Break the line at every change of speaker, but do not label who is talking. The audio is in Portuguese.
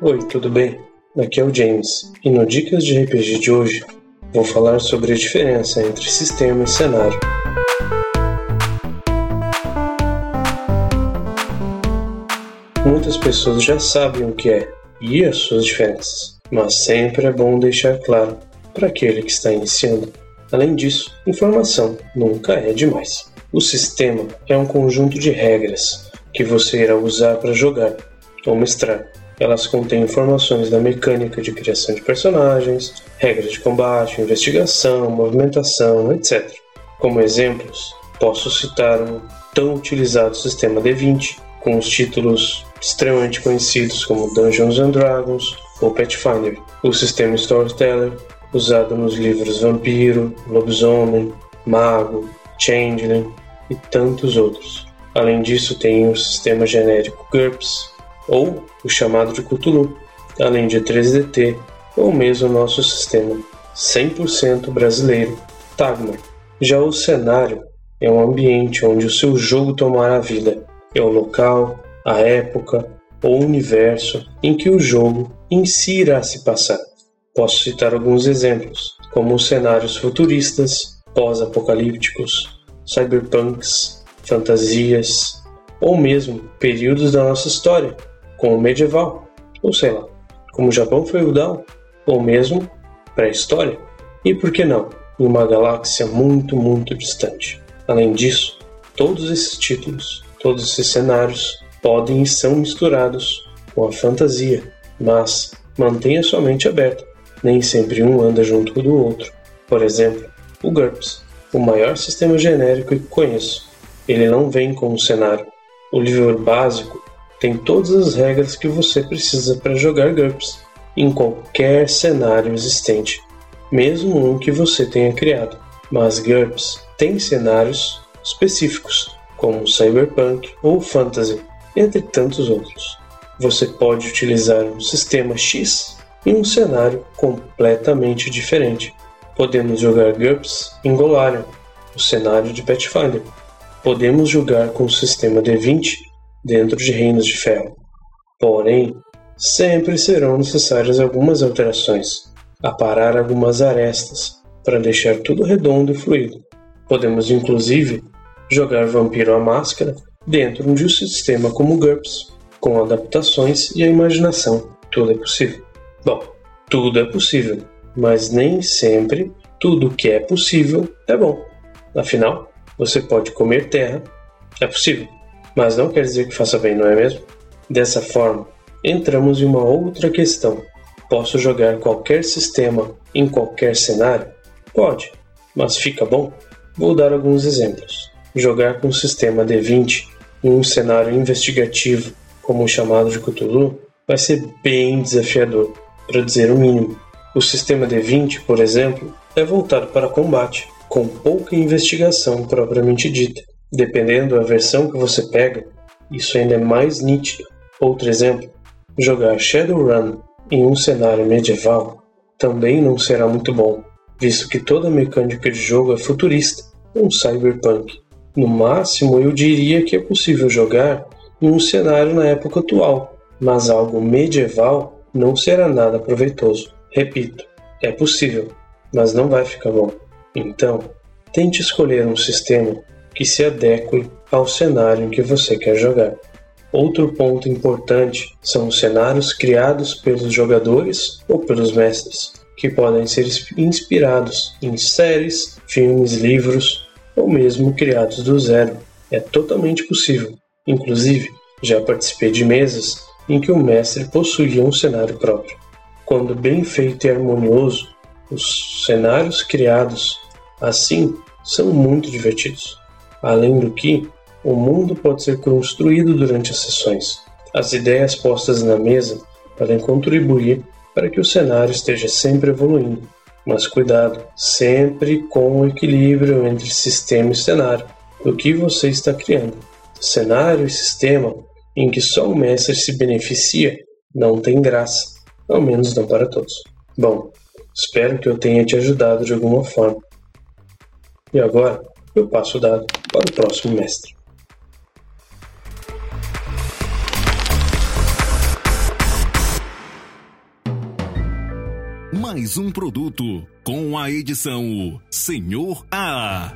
Oi, tudo bem? Aqui é o James, e no Dicas de RPG de hoje vou falar sobre a diferença entre sistema e cenário. Muitas pessoas já sabem o que é e as suas diferenças, mas sempre é bom deixar claro para aquele que está iniciando. Além disso, informação nunca é demais. O sistema é um conjunto de regras que você irá usar para jogar ou mestrar. Elas contêm informações da mecânica de criação de personagens, regras de combate, investigação, movimentação, etc. Como exemplos, posso citar o tão utilizado sistema D20, com os títulos extremamente conhecidos como Dungeons and Dragons ou Pathfinder, o sistema Storyteller, usado nos livros Vampiro, Lobisomem, Mago, Changeling e tantos outros. Além disso, tem o sistema genérico GURPS, ou o chamado de Cthulhu, além de 3DT, ou mesmo o nosso sistema 100% brasileiro, Tagmar. Já o cenário é um ambiente onde o seu jogo tomará vida. É o local, a época ou universo em que o jogo em si irá se passar. Posso citar alguns exemplos, como os cenários futuristas, pós-apocalípticos, cyberpunks, fantasias, ou mesmo períodos da nossa história, como o medieval, ou sei lá, como o Japão feudal, ou mesmo pré-história, e por que não, em uma galáxia muito, muito distante. Além disso, todos esses títulos, todos esses cenários podem e são misturados com a fantasia, mas mantenha sua mente aberta. Nem sempre um anda junto do outro. Por exemplo, o GURPS, o maior sistema genérico que conheço. Ele não vem com um cenário. O livro básico tem todas as regras que você precisa para jogar GURPS em qualquer cenário existente, mesmo um que você tenha criado. Mas GURPS tem cenários específicos, como Cyberpunk ou Fantasy, entre tantos outros. Você pode utilizar um sistema X em um cenário completamente diferente. Podemos jogar GURPS em Golarion, o cenário de Pathfinder. Podemos jogar com o sistema D20 dentro de Reinos de Ferro. Porém, sempre serão necessárias algumas alterações, aparar algumas arestas, para deixar tudo redondo e fluido. Podemos inclusive jogar Vampiro à Máscara dentro de um sistema como GURPS, com adaptações e a imaginação. Tudo é possível. Bom, tudo é possível, mas nem sempre tudo que é possível é bom. Afinal, você pode comer terra, é possível, mas não quer dizer que faça bem, não é mesmo? Dessa forma, entramos em uma outra questão. Posso jogar qualquer sistema em qualquer cenário? Pode, mas fica bom? Vou dar alguns exemplos. Jogar com o sistema D20 em um cenário investigativo como o chamado de Cthulhu vai ser bem desafiador, para dizer o mínimo. O sistema D20, por exemplo, é voltado para combate, com pouca investigação propriamente dita. Dependendo da versão que você pega, isso ainda é mais nítido. Outro exemplo, jogar Shadowrun em um cenário medieval também não será muito bom, visto que toda a mecânica de jogo é futurista, um cyberpunk. No máximo, eu diria que é possível jogar em um cenário na época atual, mas algo medieval não será nada proveitoso. Repito, é possível, mas não vai ficar bom. Então, tente escolher um sistema que se adeque ao cenário em que você quer jogar. Outro ponto importante são os cenários criados pelos jogadores ou pelos mestres, que podem ser inspirados em séries, filmes, livros ou mesmo criados do zero. É totalmente possível. Inclusive, já participei de mesas em que o mestre possuía um cenário próprio. Quando bem feito e harmonioso, os cenários criados assim são muito divertidos. Além do que, o mundo pode ser construído durante as sessões. As ideias postas na mesa podem contribuir para que o cenário esteja sempre evoluindo mas cuidado, sempre com o equilíbrio entre sistema e cenário do que você está criando. Cenário e sistema em que só o mestre se beneficia não tem graça, ao menos não para todos. Bom, Espero que eu tenha te ajudado de alguma forma. E agora eu passo o dado para o próximo mestre.
Mais um produto com a edição Senhor A.